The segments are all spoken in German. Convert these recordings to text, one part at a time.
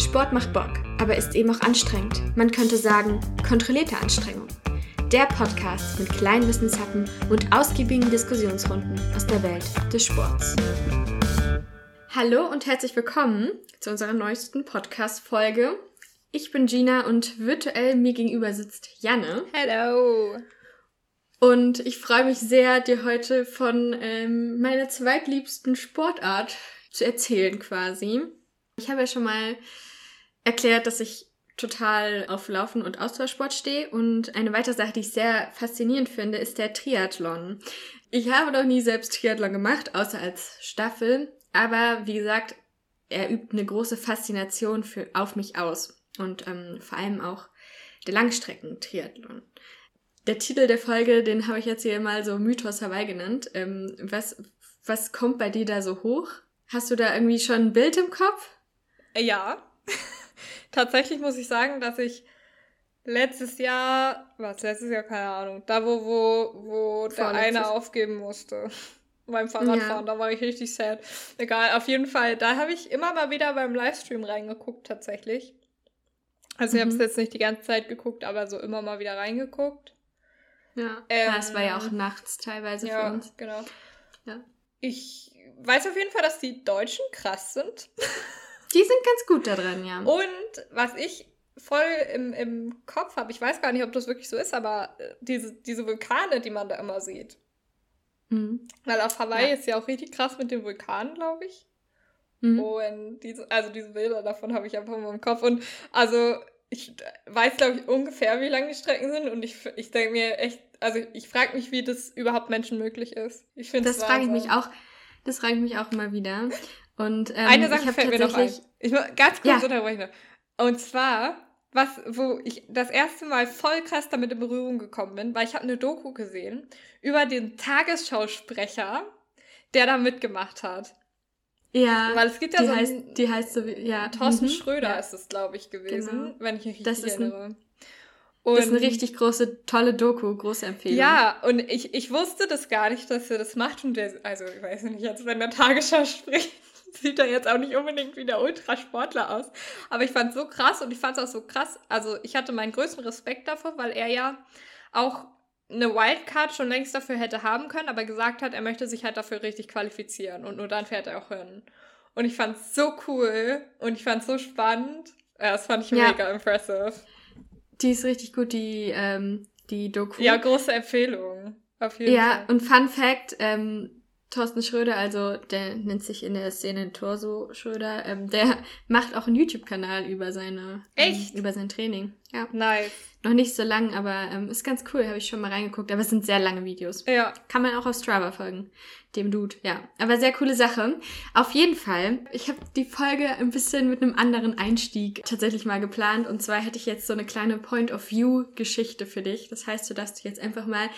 Sport macht Bock, aber ist eben auch anstrengend. Man könnte sagen, kontrollierte Anstrengung. Der Podcast mit kleinen Wissenshappen und ausgiebigen Diskussionsrunden aus der Welt des Sports. Hallo und herzlich willkommen zu unserer neuesten Podcast-Folge. Ich bin Gina und virtuell mir gegenüber sitzt Janne. Hello! Und ich freue mich sehr, dir heute von ähm, meiner zweitliebsten Sportart zu erzählen quasi. Ich habe ja schon mal erklärt, dass ich total auf Laufen und Ausdauersport stehe. Und eine weitere Sache, die ich sehr faszinierend finde, ist der Triathlon. Ich habe noch nie selbst Triathlon gemacht, außer als Staffel. Aber wie gesagt, er übt eine große Faszination für, auf mich aus. Und ähm, vor allem auch der Langstrecken-Triathlon. Der Titel der Folge, den habe ich jetzt hier mal so Mythos Hawaii genannt. Ähm, was, was kommt bei dir da so hoch? Hast du da irgendwie schon ein Bild im Kopf? Ja. Tatsächlich muss ich sagen, dass ich letztes Jahr, was letztes Jahr, keine Ahnung, da wo, wo, wo der eine aufgeben musste. Beim Fahrradfahren, ja. da war ich richtig sad. Egal, auf jeden Fall, da habe ich immer mal wieder beim Livestream reingeguckt, tatsächlich. Also ich mhm. habe es jetzt nicht die ganze Zeit geguckt, aber so immer mal wieder reingeguckt. Ja, ähm, es war ja auch nachts teilweise ja, für uns. genau. Ja. Ich weiß auf jeden Fall, dass die Deutschen krass sind. Die sind ganz gut da drin, ja. Und was ich voll im, im Kopf habe, ich weiß gar nicht, ob das wirklich so ist, aber äh, diese, diese Vulkane, die man da immer sieht. Mhm. Weil auf Hawaii ja. ist ja auch richtig krass mit den Vulkanen, glaube ich. Mhm. Und diese, also diese Bilder davon habe ich einfach immer im Kopf. Und also ich weiß, glaube ich, ungefähr, wie lang die Strecken sind. Und ich, ich denke mir echt, also ich frage mich, wie das überhaupt Menschen möglich ist. Ich finde Das frage ich mich auch. Das frage ich mich auch immer wieder. Und ähm, eine Sache fällt mir noch ein. Ich ganz kurz ja. unterbrechen. Und zwar, was, wo ich das erste Mal voll krass damit in Berührung gekommen bin, weil ich habe eine Doku gesehen über den Tagesschausprecher, der da mitgemacht hat. Ja. Weil es gibt ja die so heißt, die heißt so wie, ja. Thorsten mhm. Schröder ja. ist es, glaube ich, gewesen, genau. wenn ich mich richtig das erinnere. Ein, und das ist eine richtig große, tolle Doku, große Empfehlung. Ja, und ich, ich wusste das gar nicht, dass er das macht. Und der, also ich weiß nicht, jetzt wenn der Tagesschau spricht, sieht er jetzt auch nicht unbedingt wie der Ultrasportler aus. Aber ich fand es so krass und ich fand es auch so krass. Also ich hatte meinen größten Respekt davor, weil er ja auch eine Wildcard schon längst dafür hätte haben können, aber gesagt hat, er möchte sich halt dafür richtig qualifizieren und nur dann fährt er auch hin. Und ich fand es so cool und ich fand es so spannend. Ja, das fand ich ja. mega impressive. Die ist richtig gut, die, ähm, die Doku. Ja, große Empfehlung. Auf jeden ja, Fall. Ja, und Fun Fact, ähm, Thorsten Schröder, also der nennt sich in der Szene Torso Schröder, ähm, der macht auch einen YouTube-Kanal über seine ähm, über sein Training. Ja. Nice. Noch nicht so lang, aber ähm, ist ganz cool, habe ich schon mal reingeguckt, aber es sind sehr lange Videos. Ja. Kann man auch auf Strava folgen, dem Dude, ja. Aber sehr coole Sache. Auf jeden Fall, ich habe die Folge ein bisschen mit einem anderen Einstieg tatsächlich mal geplant und zwar hätte ich jetzt so eine kleine Point of View Geschichte für dich. Das heißt, du darfst dich jetzt einfach mal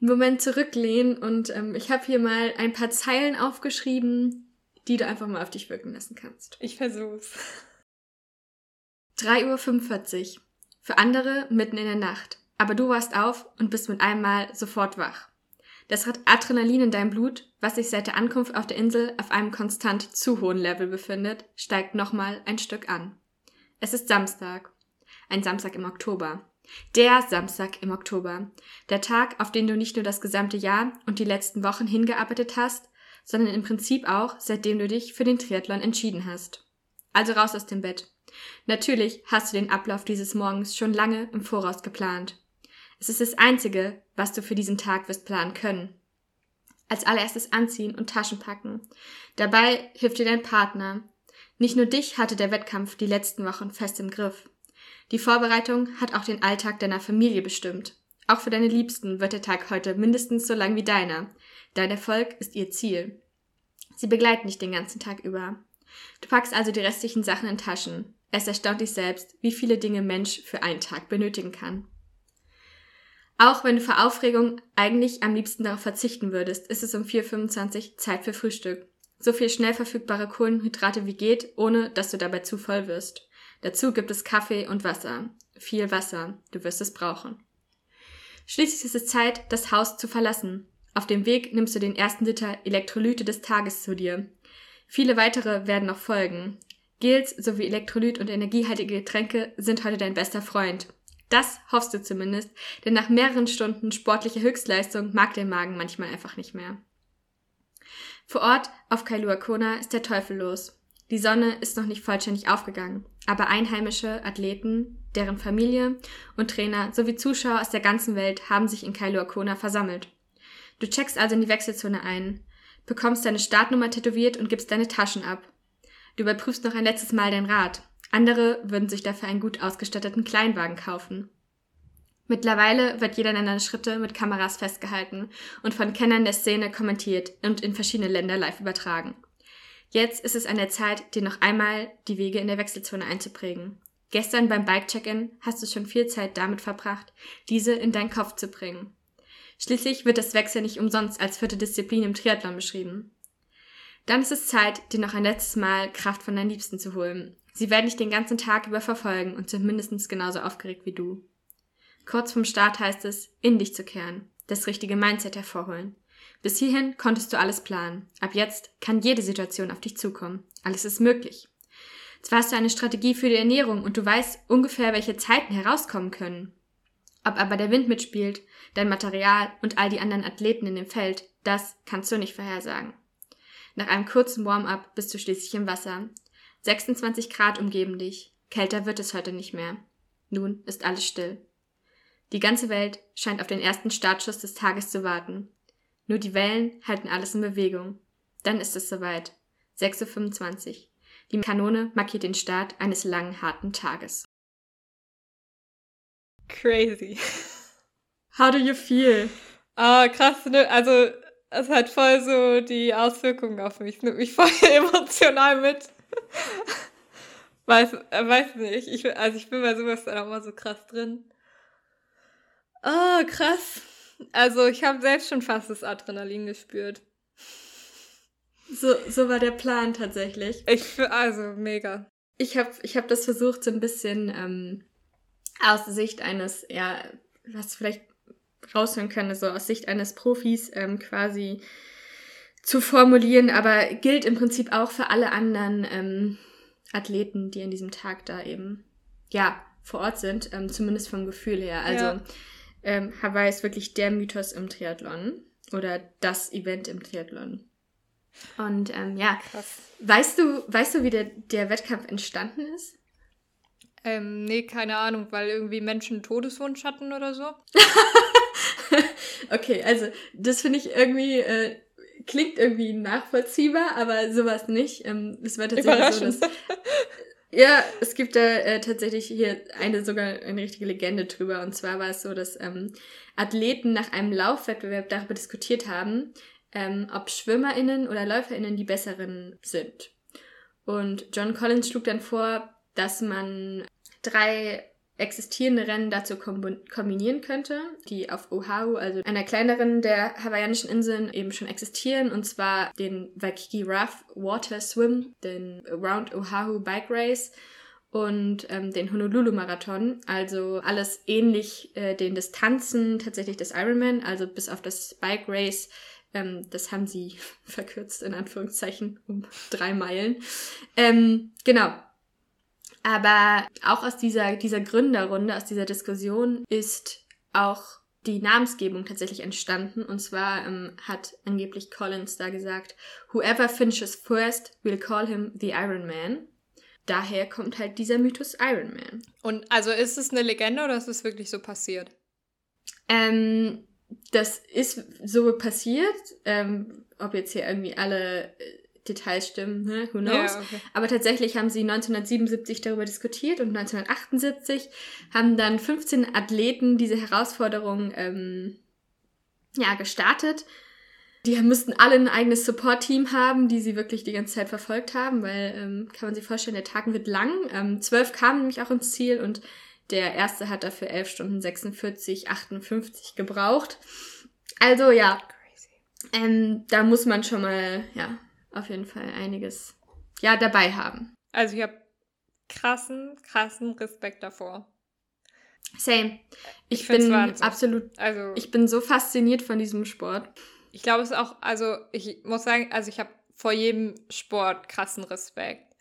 einen Moment zurücklehnen und ähm, ich habe hier mal ein paar Zeilen aufgeschrieben, die du einfach mal auf dich wirken lassen kannst. Ich versuch's. 3.45 Uhr. Für andere mitten in der Nacht. Aber du warst auf und bist mit einem Mal sofort wach. Das Adrenalin in deinem Blut, was sich seit der Ankunft auf der Insel auf einem konstant zu hohen Level befindet, steigt nochmal ein Stück an. Es ist Samstag. Ein Samstag im Oktober. Der Samstag im Oktober. Der Tag, auf den du nicht nur das gesamte Jahr und die letzten Wochen hingearbeitet hast, sondern im Prinzip auch, seitdem du dich für den Triathlon entschieden hast. Also raus aus dem Bett. Natürlich hast du den Ablauf dieses Morgens schon lange im Voraus geplant. Es ist das Einzige, was du für diesen Tag wirst planen können. Als allererstes anziehen und Taschen packen. Dabei hilft dir dein Partner. Nicht nur dich hatte der Wettkampf die letzten Wochen fest im Griff. Die Vorbereitung hat auch den Alltag deiner Familie bestimmt. Auch für deine Liebsten wird der Tag heute mindestens so lang wie deiner. Dein Erfolg ist ihr Ziel. Sie begleiten dich den ganzen Tag über. Du packst also die restlichen Sachen in Taschen. Es erstaunt dich selbst, wie viele Dinge Mensch für einen Tag benötigen kann. Auch wenn du vor Aufregung eigentlich am liebsten darauf verzichten würdest, ist es um 4.25 Uhr Zeit für Frühstück. So viel schnell verfügbare Kohlenhydrate wie geht, ohne dass du dabei zu voll wirst. Dazu gibt es Kaffee und Wasser. Viel Wasser. Du wirst es brauchen. Schließlich ist es Zeit, das Haus zu verlassen. Auf dem Weg nimmst du den ersten Liter Elektrolyte des Tages zu dir. Viele weitere werden noch folgen. Gels sowie Elektrolyt und energiehaltige Getränke sind heute dein bester Freund. Das hoffst du zumindest, denn nach mehreren Stunden sportlicher Höchstleistung mag der Magen manchmal einfach nicht mehr. Vor Ort auf Kailua Kona ist der Teufel los. Die Sonne ist noch nicht vollständig aufgegangen, aber einheimische Athleten, deren Familie und Trainer sowie Zuschauer aus der ganzen Welt haben sich in Kailua Kona versammelt. Du checkst also in die Wechselzone ein, bekommst deine Startnummer tätowiert und gibst deine Taschen ab. Du überprüfst noch ein letztes Mal dein Rad. Andere würden sich dafür einen gut ausgestatteten Kleinwagen kaufen. Mittlerweile wird jeder deiner Schritte mit Kameras festgehalten und von Kennern der Szene kommentiert und in verschiedene Länder live übertragen. Jetzt ist es an der Zeit, dir noch einmal die Wege in der Wechselzone einzuprägen. Gestern beim Bike-Check-In hast du schon viel Zeit damit verbracht, diese in deinen Kopf zu bringen. Schließlich wird das Wechsel nicht umsonst als vierte Disziplin im Triathlon beschrieben. Dann ist es Zeit, dir noch ein letztes Mal Kraft von deinen Liebsten zu holen. Sie werden dich den ganzen Tag über verfolgen und sind mindestens genauso aufgeregt wie du. Kurz vom Start heißt es, in dich zu kehren, das richtige Mindset hervorholen. Bis hierhin konntest du alles planen. Ab jetzt kann jede Situation auf dich zukommen. Alles ist möglich. Zwar hast du eine Strategie für die Ernährung und du weißt ungefähr, welche Zeiten herauskommen können. Ob aber der Wind mitspielt, dein Material und all die anderen Athleten in dem Feld, das kannst du nicht vorhersagen. Nach einem kurzen Warm-up bist du schließlich im Wasser. 26 Grad umgeben dich. Kälter wird es heute nicht mehr. Nun ist alles still. Die ganze Welt scheint auf den ersten Startschuss des Tages zu warten. Nur die Wellen halten alles in Bewegung. Dann ist es soweit. 6.25 Uhr. Die Kanone markiert den Start eines langen, harten Tages. Crazy. How do you feel? Ah, krass, ne? Also, es hat voll so die Auswirkungen auf mich. Es nimmt mich voll emotional mit. weiß, äh, weiß nicht. Ich, also, ich bin bei sowas dann auch mal so krass drin. Ah, oh, krass. Also, ich habe selbst schon fast das Adrenalin gespürt. So, so war der Plan tatsächlich. Ich, also, mega. Ich habe ich hab das versucht, so ein bisschen ähm, aus Sicht eines, ja, was vielleicht raushören können, so aus Sicht eines Profis ähm, quasi zu formulieren, aber gilt im Prinzip auch für alle anderen ähm, Athleten, die an diesem Tag da eben, ja, vor Ort sind, ähm, zumindest vom Gefühl her. Also ja. Ähm, Hawaii ist wirklich der Mythos im Triathlon oder das Event im Triathlon. Und ähm, ja, Krass. weißt du, weißt du, wie der, der Wettkampf entstanden ist? Ähm, nee, keine Ahnung, weil irgendwie Menschen Todeswunsch hatten oder so. okay, also das finde ich irgendwie, äh, klingt irgendwie nachvollziehbar, aber sowas nicht. Ähm, es war tatsächlich so, dass. Ja, es gibt da äh, tatsächlich hier eine sogar eine richtige Legende drüber. Und zwar war es so, dass ähm, Athleten nach einem Laufwettbewerb darüber diskutiert haben, ähm, ob SchwimmerInnen oder LäuferInnen die besseren sind. Und John Collins schlug dann vor, dass man drei existierende Rennen dazu kombinieren könnte, die auf Oahu, also einer kleineren der hawaiianischen Inseln, eben schon existieren, und zwar den Waikiki Rough Water Swim, den Around Oahu Bike Race und ähm, den Honolulu Marathon, also alles ähnlich äh, den Distanzen tatsächlich des Ironman, also bis auf das Bike Race ähm, das haben sie verkürzt in Anführungszeichen um drei Meilen. Ähm, genau, aber auch aus dieser, dieser Gründerrunde, aus dieser Diskussion ist auch die Namensgebung tatsächlich entstanden. Und zwar ähm, hat angeblich Collins da gesagt, whoever finishes first, we'll call him the Iron Man. Daher kommt halt dieser Mythos Iron Man. Und also ist es eine Legende oder ist es wirklich so passiert? Ähm, das ist so passiert. Ähm, ob jetzt hier irgendwie alle äh, Details stimmen, ne? who knows. Ja, okay. Aber tatsächlich haben sie 1977 darüber diskutiert und 1978 haben dann 15 Athleten diese Herausforderung ähm, ja, gestartet. Die müssten alle ein eigenes Support-Team haben, die sie wirklich die ganze Zeit verfolgt haben, weil, ähm, kann man sich vorstellen, der Tag wird lang. Ähm, zwölf kamen nämlich auch ins Ziel und der erste hat dafür 11 Stunden 46, 58 gebraucht. Also ja, ähm, da muss man schon mal, ja, auf jeden Fall einiges ja dabei haben. Also ich habe krassen, krassen Respekt davor. Same. Ich, ich bin absolut, also ich bin so fasziniert von diesem Sport. Ich glaube es auch, also ich muss sagen, also ich habe vor jedem Sport krassen Respekt,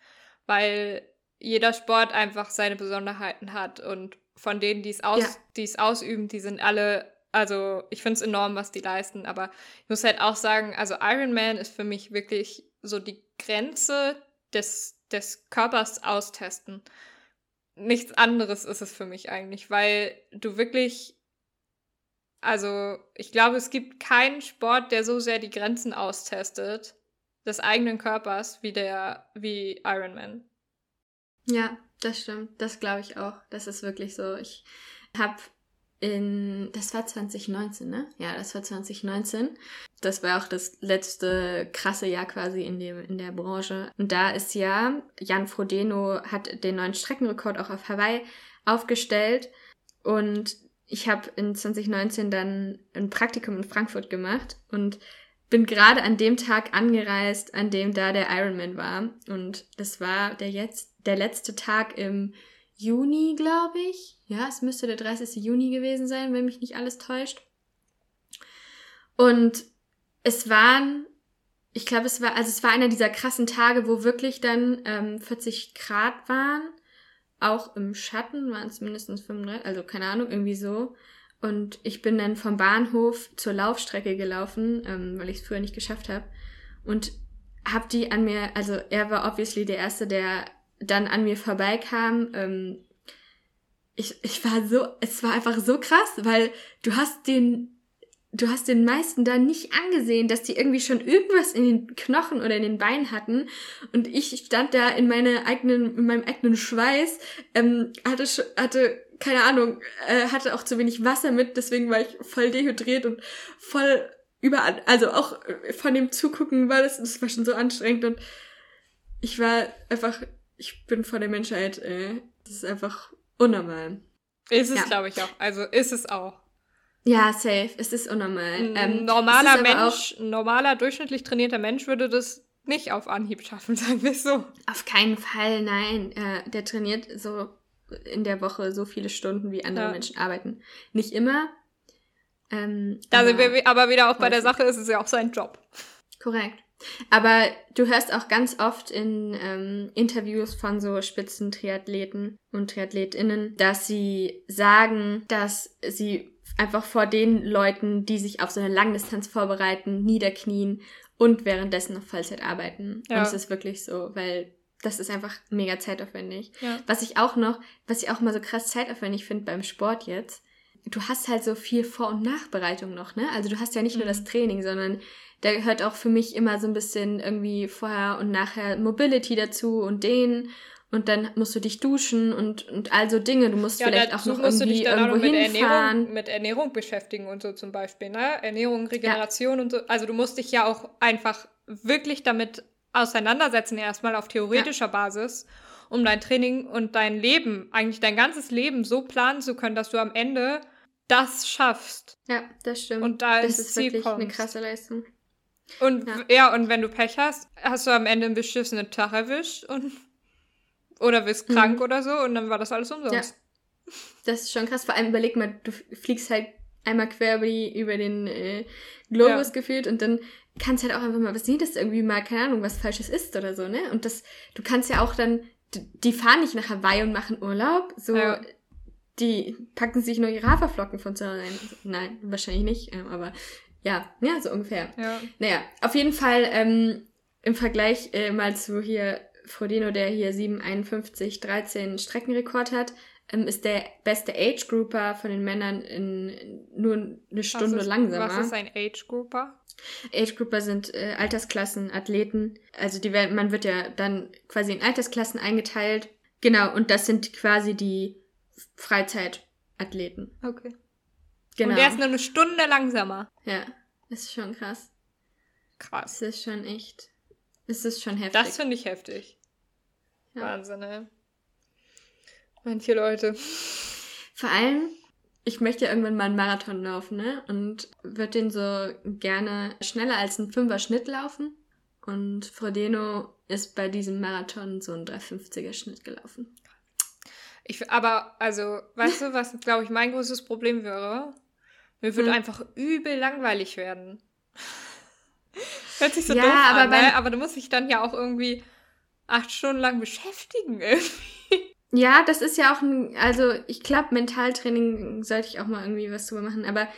weil jeder Sport einfach seine Besonderheiten hat und von denen, die es aus, ja. die es ausüben, die sind alle, also ich finde es enorm, was die leisten, aber ich muss halt auch sagen, also Ironman ist für mich wirklich so die Grenze des, des Körpers austesten. Nichts anderes ist es für mich eigentlich, weil du wirklich, also ich glaube, es gibt keinen Sport, der so sehr die Grenzen austestet des eigenen Körpers wie der, wie Ironman. Ja, das stimmt. Das glaube ich auch. Das ist wirklich so. Ich habe in, das war 2019, ne? Ja, das war 2019. Das war auch das letzte krasse Jahr quasi in dem, in der Branche. Und da ist ja, Jan Frodeno hat den neuen Streckenrekord auch auf Hawaii aufgestellt. Und ich habe in 2019 dann ein Praktikum in Frankfurt gemacht und bin gerade an dem Tag angereist, an dem da der Ironman war. Und das war der jetzt, der letzte Tag im Juni, glaube ich. Ja, es müsste der 30. Juni gewesen sein, wenn mich nicht alles täuscht. Und es waren, ich glaube, es war, also es war einer dieser krassen Tage, wo wirklich dann ähm, 40 Grad waren. Auch im Schatten waren es mindestens 35, also keine Ahnung, irgendwie so. Und ich bin dann vom Bahnhof zur Laufstrecke gelaufen, ähm, weil ich es früher nicht geschafft habe. Und hab die an mir, also er war obviously der Erste, der dann an mir vorbeikam. Ähm, ich, ich war so, es war einfach so krass, weil du hast den, du hast den meisten da nicht angesehen, dass die irgendwie schon irgendwas in den Knochen oder in den Beinen hatten. Und ich stand da in meiner eigenen, in meinem eigenen Schweiß, ähm, hatte, hatte keine Ahnung, äh, hatte auch zu wenig Wasser mit, deswegen war ich voll dehydriert und voll überall, also auch von dem Zugucken war das, das war schon so anstrengend und ich war einfach, ich bin vor der Menschheit, äh, das ist einfach unnormal. Ist es, ja. glaube ich, auch. Also ist es auch. Ja, safe. Es ist unnormal. Ein ähm, normaler Mensch, normaler, durchschnittlich trainierter Mensch würde das nicht auf Anhieb schaffen, sagen wir so. Auf keinen Fall, nein. Äh, der trainiert so in der Woche so viele Stunden, wie andere ja. Menschen arbeiten. Nicht immer. Ähm, da sind wir aber wieder auch bei der Sache, ist es ja auch sein Job. Korrekt. Aber du hörst auch ganz oft in ähm, Interviews von so Spitzentriathleten und Triathletinnen, dass sie sagen, dass sie einfach vor den Leuten, die sich auf so eine Langdistanz vorbereiten, niederknien und währenddessen noch Vollzeit arbeiten. Ja. Und es ist wirklich so, weil das ist einfach mega zeitaufwendig. Ja. Was ich auch noch, was ich auch mal so krass zeitaufwendig finde beim Sport jetzt, du hast halt so viel Vor- und Nachbereitung noch, ne? Also du hast ja nicht mhm. nur das mhm. Training, sondern da gehört auch für mich immer so ein bisschen irgendwie vorher und nachher Mobility dazu und den und dann musst du dich duschen und, und all so Dinge. Du musst ja, vielleicht auch noch musst irgendwie du dich dann irgendwo auch mit Ernährung, mit Ernährung beschäftigen und so zum Beispiel, ne? Ernährung, Regeneration ja. und so. Also du musst dich ja auch einfach wirklich damit auseinandersetzen, erstmal auf theoretischer ja. Basis, um dein Training und dein Leben, eigentlich dein ganzes Leben so planen zu können, dass du am Ende das schaffst. Ja, das stimmt. Und da das ist Ziel wirklich kommst. eine krasse Leistung. Und ja. ja. und wenn du Pech hast, hast du am Ende einen beschissenen Tag erwischt und oder bist mhm. krank oder so und dann war das alles umsonst. Ja. Das ist schon krass. Vor allem überleg mal, du fliegst halt einmal quer über, die, über den äh, Globus ja. gefühlt und dann kannst halt auch einfach mal was sehen, dass irgendwie mal, keine Ahnung, was Falsches ist oder so, ne? Und das, du kannst ja auch dann, die fahren nicht nach Hawaii und machen Urlaub, so, ja. die packen sich nur ihre Haferflocken von zu Hause rein. Nein, wahrscheinlich nicht, ähm, aber ja, ja, so ungefähr. Ja. Naja, auf jeden Fall, ähm, im Vergleich äh, mal zu hier Frodeno, der hier 751 13 Streckenrekord hat, ähm, ist der beste Age Grouper von den Männern in nur eine Stunde was ist, langsamer. Was ist ein Age Grouper? Age Grouper sind äh, Altersklassen, Athleten. Also die werden, man wird ja dann quasi in Altersklassen eingeteilt. Genau, und das sind quasi die Freizeitathleten. Okay. Genau. Und der ist nur eine Stunde langsamer. Ja, ist schon krass. Krass. Es ist schon echt. Es ist schon heftig. Das finde ich heftig. Ja. Wahnsinn, ey. Manche Leute. Vor allem, ich möchte ja irgendwann mal einen Marathon laufen, ne? Und würde den so gerne schneller als ein Fünfer Schnitt laufen. Und Frodeno ist bei diesem Marathon so ein 350er Schnitt gelaufen. Ich, aber, also, weißt du, was, glaube ich, mein großes Problem wäre? Mir würde hm. einfach übel langweilig werden. Hört sich so ja, doof aber an, ne? aber du musst dich dann ja auch irgendwie acht Stunden lang beschäftigen irgendwie. Ja, das ist ja auch ein, also ich glaube, Mentaltraining sollte ich auch mal irgendwie was drüber machen, aber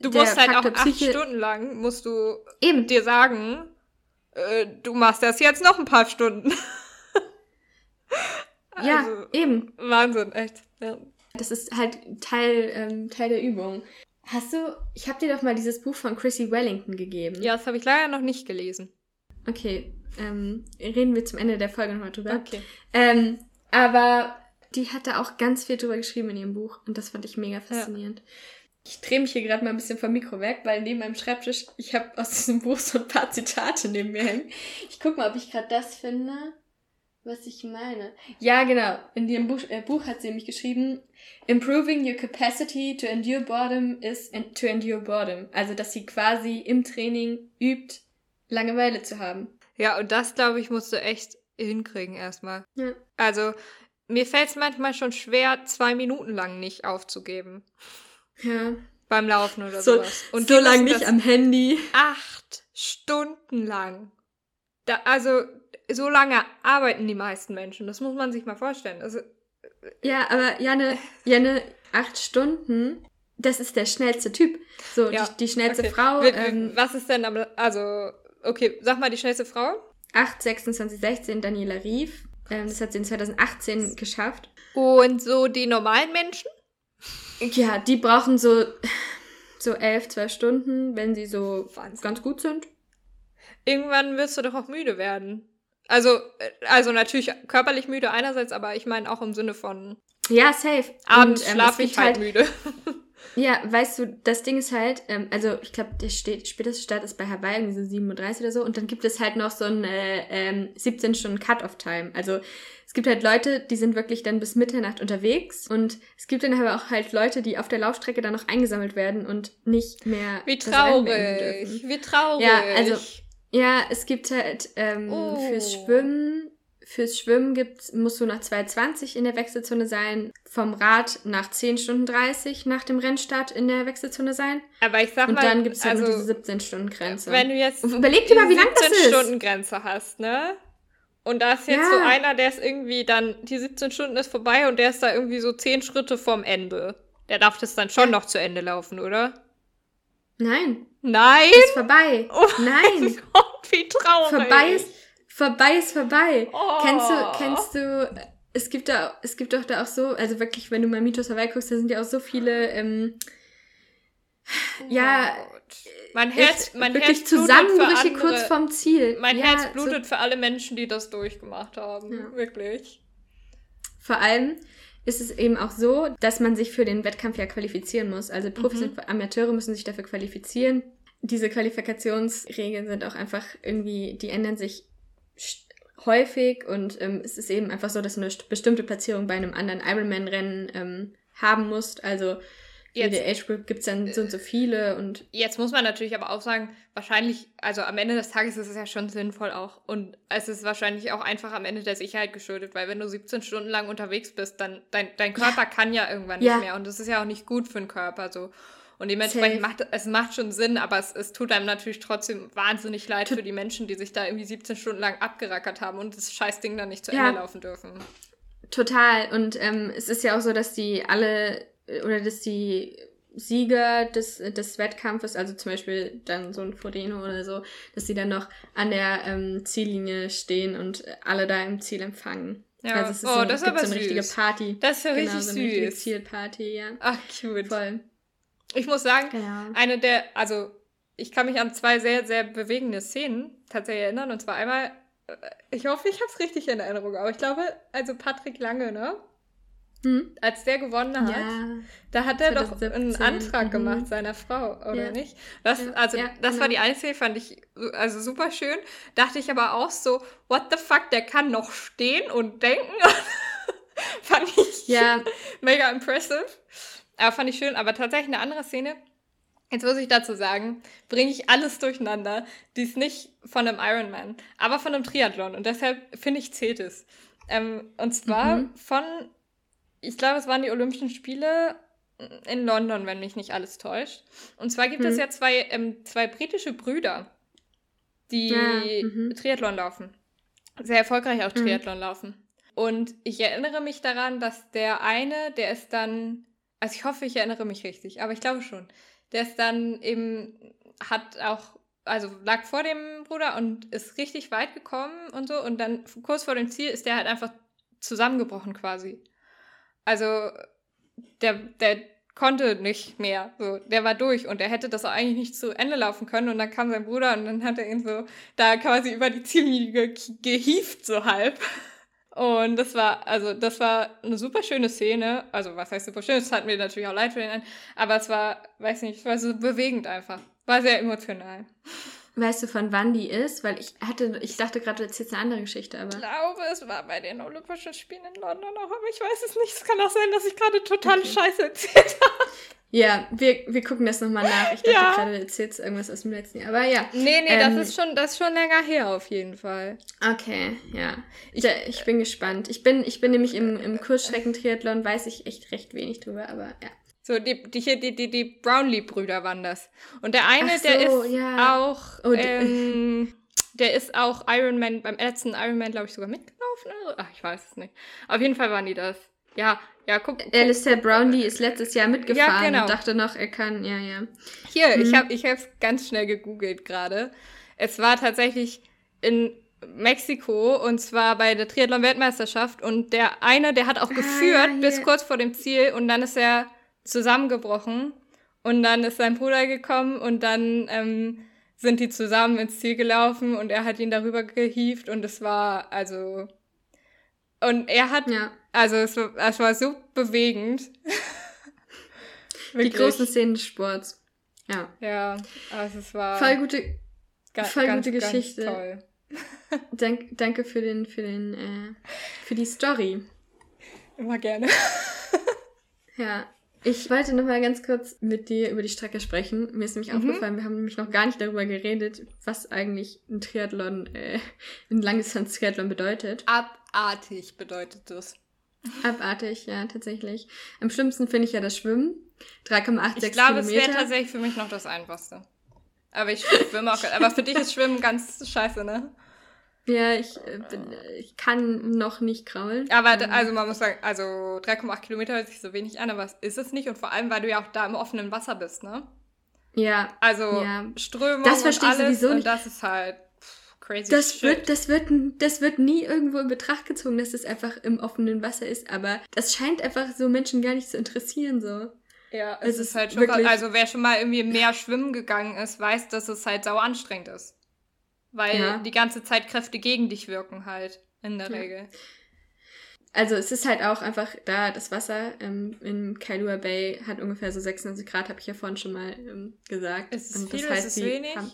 Du musst halt auch acht Stunden lang, musst du Eben. dir sagen, äh, du machst das jetzt noch ein paar Stunden. ja, also, eben. Wahnsinn, echt. Ja. Das ist halt Teil, ähm, Teil der Übung. Hast du, ich habe dir doch mal dieses Buch von Chrissy Wellington gegeben. Ja, das habe ich leider noch nicht gelesen. Okay, ähm, reden wir zum Ende der Folge nochmal drüber. Okay. Ähm, aber die hat da auch ganz viel drüber geschrieben in ihrem Buch und das fand ich mega faszinierend. Ja. Ich drehe mich hier gerade mal ein bisschen vom Mikro weg, weil neben meinem Schreibtisch, ich habe aus diesem Buch so ein paar Zitate neben mir hängen. Ich guck mal, ob ich gerade das finde, was ich meine. Ja, genau. In ihrem Buch, äh, Buch hat sie nämlich geschrieben, Improving your capacity to endure boredom is to endure boredom. Also, dass sie quasi im Training übt, Langeweile zu haben. Ja, und das, glaube ich, musst du echt hinkriegen erstmal. Ja. Also, mir fällt es manchmal schon schwer, zwei Minuten lang nicht aufzugeben. Ja. Beim Laufen oder so, sowas. Und so lange nicht am Handy. Acht Stunden lang. Da, also, so lange arbeiten die meisten Menschen. Das muss man sich mal vorstellen. Also, ja, aber Janne, Janne, acht Stunden, das ist der schnellste Typ. So, ja. die, die, schnellste okay. Frau. Ähm, Was ist denn, also, okay, sag mal die schnellste Frau. 8, 26, 16, Daniela Rief. Ähm, das hat sie in 2018 geschafft. Und so die normalen Menschen? Ja, die brauchen so, so elf, zwölf Stunden, wenn sie so Wahnsinn. ganz gut sind. Irgendwann wirst du doch auch müde werden. Also, äh, also natürlich körperlich müde einerseits, aber ich meine auch im Sinne von. Ja, safe. Abends ähm, schlafe ich halt, halt müde. Ja, weißt du, das Ding ist halt, ähm, also ich glaube, der steht, späteste Start ist bei Hawaii irgendwie so 37 oder so und dann gibt es halt noch so eine ähm, 17 Stunden Cut-Off-Time. Also es gibt halt Leute, die sind wirklich dann bis Mitternacht unterwegs und es gibt dann aber auch halt Leute, die auf der Laufstrecke dann noch eingesammelt werden und nicht mehr. Wie traurig, wie traurig. Ja, also ja, es gibt halt ähm, oh. fürs Schwimmen Fürs Schwimmen gibt's, musst du nach 2,20 in der Wechselzone sein. Vom Rad nach 10 Stunden 30 nach dem Rennstart in der Wechselzone sein. Aber ich sag und mal. Und dann gibt's ja also, nur diese 17 Stunden Grenze. Wenn du jetzt. Überleg dir mal, wie lang das ist. 17 Stunden Grenze hast, ne? Und da ist jetzt ja. so einer, der ist irgendwie dann, die 17 Stunden ist vorbei und der ist da irgendwie so 10 Schritte vom Ende. Der darf das dann schon ja. noch zu Ende laufen, oder? Nein. Nein? Ist vorbei. Oh Nein. Gott, wie traurig. Vorbei ist, vorbei ist vorbei. Oh. Kennst du, kennst du, es gibt da, es gibt doch da auch so, also wirklich, wenn du mal Mitos Hawaii guckst, da sind ja auch so viele, ähm, ja, mein Herz, mein wirklich Herz Zusammenbrüche kurz vorm Ziel. Mein ja, Herz blutet so. für alle Menschen, die das durchgemacht haben. Ja. Wirklich. Vor allem ist es eben auch so, dass man sich für den Wettkampf ja qualifizieren muss. Also Profis mhm. und Amateure müssen sich dafür qualifizieren. Diese Qualifikationsregeln sind auch einfach irgendwie, die ändern sich häufig und ähm, es ist eben einfach so, dass du eine bestimmte Platzierung bei einem anderen Ironman-Rennen ähm, haben musst. Also jetzt, jede Age Group gibt es dann so und so viele und. Jetzt muss man natürlich aber auch sagen, wahrscheinlich, also am Ende des Tages ist es ja schon sinnvoll auch. Und es ist wahrscheinlich auch einfach am Ende der Sicherheit geschuldet, weil wenn du 17 Stunden lang unterwegs bist, dann dein, dein Körper ja. kann ja irgendwann ja. nicht mehr. Und das ist ja auch nicht gut für den Körper. So. Und dementsprechend Safe. macht es macht schon Sinn, aber es, es tut einem natürlich trotzdem wahnsinnig leid für die Menschen, die sich da irgendwie 17 Stunden lang abgerackert haben und das Scheißding dann nicht zu ja. Ende laufen dürfen. Total. Und ähm, es ist ja auch so, dass die alle oder dass die Sieger des, des Wettkampfes, also zum Beispiel dann so ein Fodeno oder so, dass sie dann noch an der ähm, Ziellinie stehen und alle da im Ziel empfangen. Ja. Also es ist oh, so, das ist aber so eine süß. richtige Party. Das ist ja genau, richtig so eine süß. Zielparty, ja. Ach, cute. Voll. Ich muss sagen, ja. eine der, also ich kann mich an zwei sehr, sehr bewegende Szenen tatsächlich erinnern. Und zwar einmal, äh, ich hoffe, ich habe es richtig in Erinnerung, aber ich glaube, also Patrick Lange, ne? Hm? Als der gewonnen hat, ja, da hat er doch einen Antrag mhm. gemacht seiner Frau, oder ja. nicht? Das, ja, also, das genau. war die einzige, fand ich also super schön. Dachte ich aber auch so, what the fuck, der kann noch stehen und denken. fand ich ja. mega impressive. Aber fand ich schön. Aber tatsächlich eine andere Szene. Jetzt muss ich dazu sagen, bringe ich alles durcheinander. Die ist nicht von einem Ironman, aber von einem Triathlon. Und deshalb finde ich, zählt es. Ähm, und zwar mhm. von, ich glaube, es waren die Olympischen Spiele in London, wenn mich nicht alles täuscht. Und zwar gibt mhm. es ja zwei, ähm, zwei britische Brüder, die ja, mhm. Triathlon laufen. sehr erfolgreich auch Triathlon mhm. laufen. Und ich erinnere mich daran, dass der eine, der ist dann, also ich hoffe, ich erinnere mich richtig, aber ich glaube schon, der ist dann eben, hat auch, also lag vor dem Bruder und ist richtig weit gekommen und so. Und dann kurz vor dem Ziel ist der halt einfach zusammengebrochen quasi. Also der, der konnte nicht mehr. So, der war durch und er hätte das auch eigentlich nicht zu Ende laufen können. Und dann kam sein Bruder und dann hat er ihn so da quasi über die Ziellinie ge gehieft, so halb. Und das war, also das war eine super schöne Szene. Also was heißt super schön? Es hat mir natürlich auch leid für den einen. Aber es war, weiß nicht, es war so bewegend einfach. War sehr emotional. Weißt du, von wann die ist? Weil ich hatte, ich dachte gerade, du erzählst eine andere Geschichte, aber. Ich glaube, es war bei den Olympischen Spielen in London auch, aber ich weiß es nicht. Es kann auch sein, dass ich gerade totale okay. Scheiße erzählt habe. Ja, wir, wir gucken das nochmal nach. Ich dachte ja. gerade, du erzählst irgendwas aus dem letzten Jahr. Aber ja. Nee, nee, ähm, das ist schon, das ist schon länger her auf jeden Fall. Okay, ja. Ich, ich bin gespannt. Ich bin, ich bin nämlich im, im Kursstrecken-Triathlon, weiß ich echt recht wenig drüber, aber ja. So, die, die, die, die, die Brownlee-Brüder waren das. Und der eine, so, der ist ja. auch, oh, ähm, der ist auch Ironman, beim letzten Ironman, glaube ich, sogar mitgelaufen. Oder? Ach, ich weiß es nicht. Auf jeden Fall waren die das. Ja, ja, guck. guck. Alistair Brownlee ist letztes Jahr mitgefahren ja, genau. und dachte noch, er kann, ja, ja. Hier, hm. ich habe ich es ganz schnell gegoogelt gerade. Es war tatsächlich in Mexiko und zwar bei der Triathlon-Weltmeisterschaft und der eine, der hat auch ah, geführt yeah. bis kurz vor dem Ziel und dann ist er zusammengebrochen und dann ist sein Bruder gekommen und dann ähm, sind die zusammen ins Ziel gelaufen und er hat ihn darüber gehievt und es war also und er hat ja. also es war, es war so bewegend. die großen Szenen des Sports. Ja. Ja, also es war voll gute ga, voll ganz, gute Geschichte. toll. Dank, danke für den für den äh, für die Story. Immer gerne. ja, ich wollte noch mal ganz kurz mit dir über die Strecke sprechen. Mir ist nämlich mhm. aufgefallen, wir haben nämlich noch gar nicht darüber geredet, was eigentlich ein Triathlon, äh, ein Langdistanz-Triathlon bedeutet. Abartig bedeutet das. Abartig, ja, tatsächlich. Am schlimmsten finde ich ja das Schwimmen. 3,86 Kilometer. Ich glaube, es wäre tatsächlich für mich noch das Einfachste. Aber ich schwimme auch. Aber für dich ist Schwimmen ganz scheiße, ne? Ja, ich, äh, bin, ich kann noch nicht kraulen. Aber also man muss sagen, also 3,8 Kilometer hört sich so wenig an, aber ist es nicht. Und vor allem, weil du ja auch da im offenen Wasser bist, ne? Ja. Also ja. Strömung das und alles. Sowieso nicht. Und das ist halt crazy das shit. Wird, das, wird, das wird nie irgendwo in Betracht gezogen, dass es einfach im offenen Wasser ist. Aber das scheint einfach so Menschen gar nicht zu interessieren, so. Ja, es, es ist, ist halt schon, wirklich, also wer schon mal irgendwie im Meer schwimmen gegangen ist, weiß, dass es halt sau anstrengend ist. Weil ja. die ganze Zeit Kräfte gegen dich wirken halt, in der ja. Regel. Also es ist halt auch einfach da, das Wasser ähm, in Kailua Bay hat ungefähr so 96 Grad, habe ich ja vorhin schon mal ähm, gesagt. Ist es viel, das heißt, ist es wenig? Haben,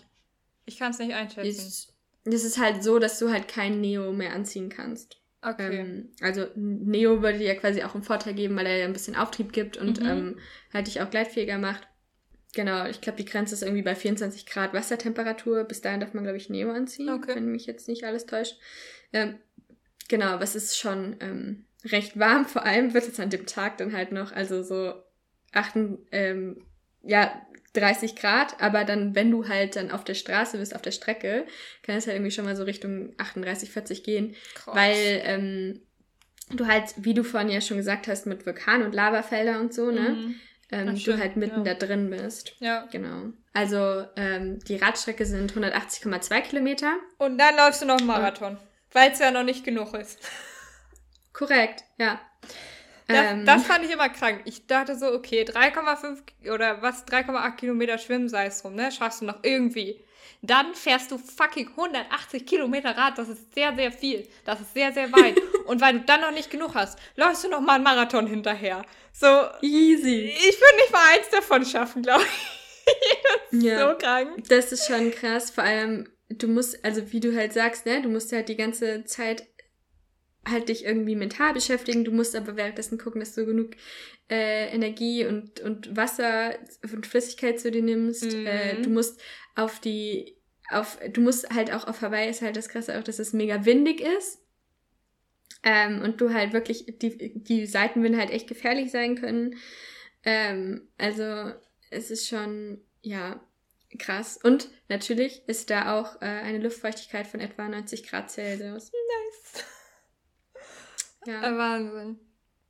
ich kann es nicht einschätzen. Es ist halt so, dass du halt kein Neo mehr anziehen kannst. Okay. Ähm, also Neo würde dir ja quasi auch einen Vorteil geben, weil er ja ein bisschen Auftrieb gibt und mhm. ähm, halt dich auch gleitfähiger macht. Genau, ich glaube, die Grenze ist irgendwie bei 24 Grad Wassertemperatur. Bis dahin darf man, glaube ich, Neo anziehen, okay. wenn mich jetzt nicht alles täuscht. Ähm, genau, aber es ist schon ähm, recht warm. Vor allem wird es an dem Tag dann halt noch, also so 8, ähm, ja, 30 Grad, aber dann, wenn du halt dann auf der Straße bist, auf der Strecke, kann es halt irgendwie schon mal so Richtung 38, 40 gehen, Krass. weil ähm, du halt, wie du vorhin ja schon gesagt hast, mit Vulkan und Lavafelder und so, ne? Mhm ähm, Ach, du halt mitten ja. da drin bist. Ja. Genau. Also ähm, die Radstrecke sind 180,2 Kilometer. Und dann läufst du noch einen Marathon, weil es ja noch nicht genug ist. Korrekt, ja. Das, ähm, das fand ich immer krank. Ich dachte so, okay, 3,5 oder was, 3,8 Kilometer schwimmen sei es drum, ne? Schaffst du noch irgendwie. Dann fährst du fucking 180 Kilometer Rad. Das ist sehr, sehr viel. Das ist sehr, sehr weit. Und weil du dann noch nicht genug hast, läufst du noch mal einen Marathon hinterher. So. Easy. Ich würde nicht mal eins davon schaffen, glaube ich. ja, so krank. Das ist schon krass. Vor allem, du musst, also wie du halt sagst, ne, du musst halt die ganze Zeit halt dich irgendwie mental beschäftigen. Du musst aber währenddessen gucken, dass du genug äh, Energie und, und Wasser und Flüssigkeit zu dir nimmst. Mhm. Äh, du musst auf die, auf, du musst halt auch auf Hawaii ist halt das Krasse auch, dass es mega windig ist. Ähm, und du halt wirklich, die, die Seitenwinde halt echt gefährlich sein können. Ähm, also es ist schon, ja, krass. Und natürlich ist da auch äh, eine Luftfeuchtigkeit von etwa 90 Grad Celsius. Nice. Ja. Wahnsinn.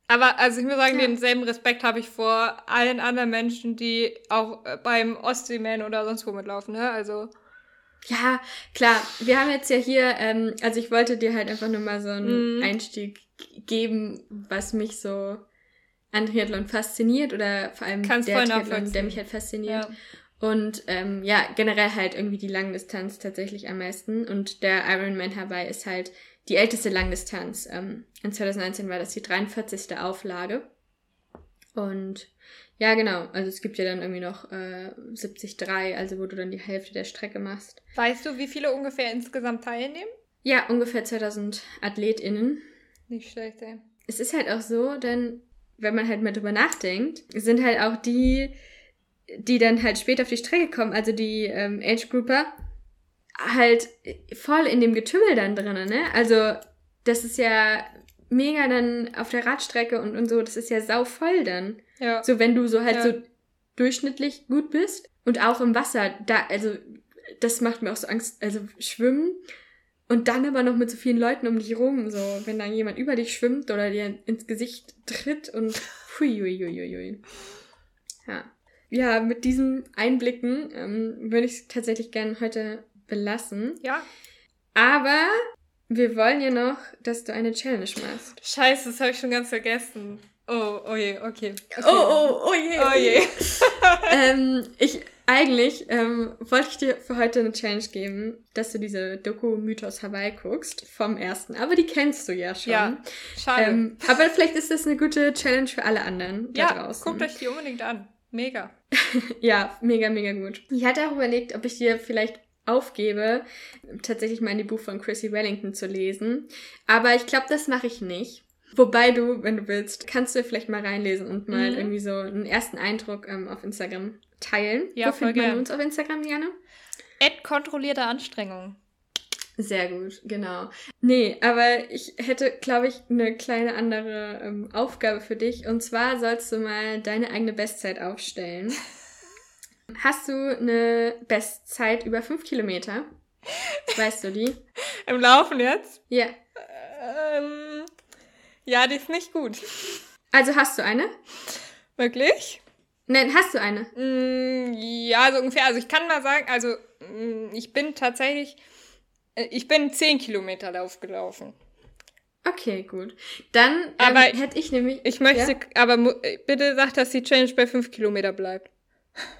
Aber also ich muss sagen, Ja. denselben Respekt habe ich vor allen anderen Menschen, die auch äh, beim Ostseeman oder sonst wo mitlaufen, ne? Also. Ja, klar. Wir haben jetzt ja hier, ähm, also ich wollte dir halt einfach nur mal so einen Mhm. Einstieg geben, was mich so an Triathlon fasziniert oder vor allem Kann's der Triathlon, der mich halt fasziniert. Ja. Und ähm, ja, generell halt irgendwie die Langdistanz tatsächlich am meisten. Und der Ironman Hawaii ist halt die älteste Langdistanz. Ähm, in 2019 war das die 43. Auflage. Und ja, genau. Also es gibt ja dann irgendwie noch äh, 73, also wo du dann die Hälfte der Strecke machst. Weißt du, wie viele ungefähr insgesamt teilnehmen? Ja, ungefähr 2000 AthletInnen. Nicht schlecht, ey. Es ist halt auch so, denn wenn man halt mal drüber nachdenkt, sind halt auch die, die dann halt später auf die Strecke kommen, also die ähm, Age Grouper, halt voll in dem Getümmel dann drin, ne? Also das ist ja mega dann auf der Radstrecke und, und so, das ist ja sau voll dann. Ja. So, wenn du so halt Ja. so durchschnittlich gut bist und auch im Wasser, da, also, das macht mir auch so Angst, also schwimmen und dann aber noch mit so vielen Leuten um dich rum, so, wenn da jemand über dich schwimmt oder dir ins Gesicht tritt und hui, hui, hui, hui, hui. Ja. Ja, mit diesen Einblicken ähm, würde ich es tatsächlich gerne heute belassen. Ja. Aber wir wollen ja noch, dass du eine Challenge machst. Scheiße, das habe ich schon ganz vergessen. Oh, oh je, okay. okay. oh je. Oh je. ähm, ich, eigentlich ähm, wollte ich dir für heute eine Challenge geben, dass du diese Doku Mythos Hawaii guckst vom ersten. Aber die kennst du ja schon. Ja, schade. Ähm, aber vielleicht ist das eine gute Challenge für alle anderen da ja, draußen. guckt euch die unbedingt an. Mega. Ja, mega, mega gut. Ich hatte auch überlegt, ob ich dir vielleicht aufgebe, tatsächlich mal in die Buch von Chrissy Wellington zu lesen. Aber ich glaube, das mache ich nicht. Wobei du, wenn du willst, kannst du vielleicht mal reinlesen und mal Mhm. irgendwie so einen ersten Eindruck ähm, auf Instagram teilen. Ja, Wo voll findet man uns auf Instagram, Jana? Ad kontrollierte Anstrengung. Sehr gut, genau. Nee, aber ich hätte, glaube ich, eine kleine andere ähm, Aufgabe für dich. Und zwar sollst du mal deine eigene Bestzeit aufstellen. Hast du eine Bestzeit über fünf Kilometer? Weißt du die? Im Laufen jetzt? Ja. Ähm, ja, die ist nicht gut. Also hast du eine? Wirklich? Nein, hast du eine? Mm, ja, so ungefähr. Also ich kann mal sagen, also mm, ich bin tatsächlich, äh, ich bin 10 Kilometer Lauf gelaufen. Okay, gut. Dann ähm, Aber hätte ich nämlich. Ich möchte, Ja, aber äh, bitte sag, dass die Challenge bei 5 Kilometer bleibt.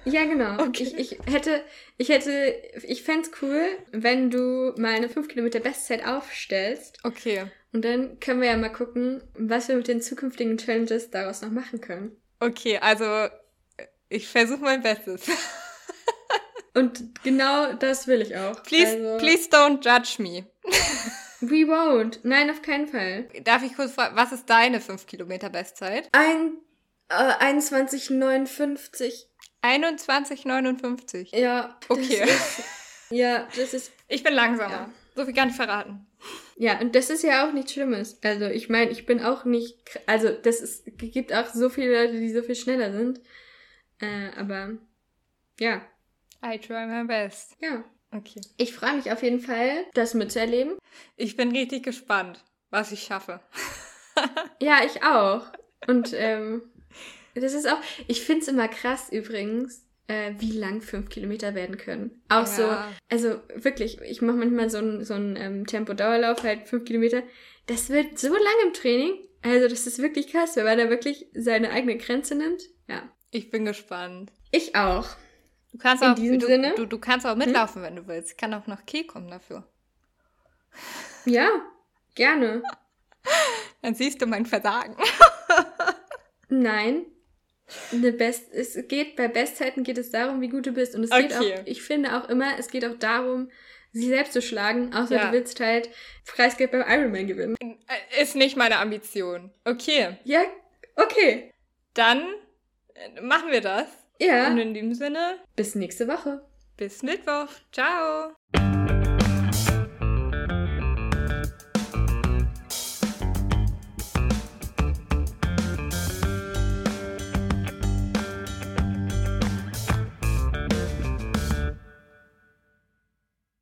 ja genau. Okay. Ich, ich hätte, ich hätte, ich fände cool, wenn du mal eine 5 Kilometer Bestzeit aufstellst. Okay. Und dann können wir ja mal gucken, was wir mit den zukünftigen Challenges daraus noch machen können. Okay, also äh, ich versuche mein Bestes. Und genau das will ich auch. Please, also, please don't judge me. We won't. Nein, auf keinen Fall. Darf ich kurz fragen, was ist deine 5 Kilometer Bestzeit? Ein, äh, 21,59. 21,59. Ja. das Okay. Ist, ja, das ist. Ich bin langsamer. Ja. So viel kann ich verraten. Ja, und das ist ja auch nichts Schlimmes. Also, ich meine, ich bin auch nicht. Also, das ist. gibt auch so viele Leute, die so viel schneller sind. Äh, aber. Ja. I try my best. Ja. Okay. Ich freue mich auf jeden Fall, das mitzuerleben. Ich bin richtig gespannt, was ich schaffe. Ja, ich auch. Und ähm, das ist auch, ich finde es immer krass übrigens, äh, wie lang fünf Kilometer werden können. Auch so, Ja. also wirklich, ich mache manchmal so einen so einen, ähm, Tempo-Dauerlauf, halt fünf Kilometer. Das wird so lang im Training. Also das ist wirklich krass, wenn man da wirklich seine eigene Grenze nimmt. Ja. Ich bin gespannt. Ich auch. Du kannst In auch, diesem du, Sinne? Hm? Du, du kannst auch mitlaufen, wenn du willst. Ich kann auch nach Kiel kommen dafür. Ja, gerne. Dann siehst du mein Versagen. Nein. Eine Best es geht, bei Bestzeiten geht es darum, wie gut du bist. Und es geht Okay. auch, ich finde auch immer, es geht auch darum, sich selbst zu schlagen, außer Ja. du willst halt Preisgeld beim Ironman gewinnen. Äh, Ist nicht meine Ambition. Okay, Ja, okay. dann äh, machen wir das. Ja, Und in dem Sinne, bis nächste Woche. bis Mittwoch. Ciao.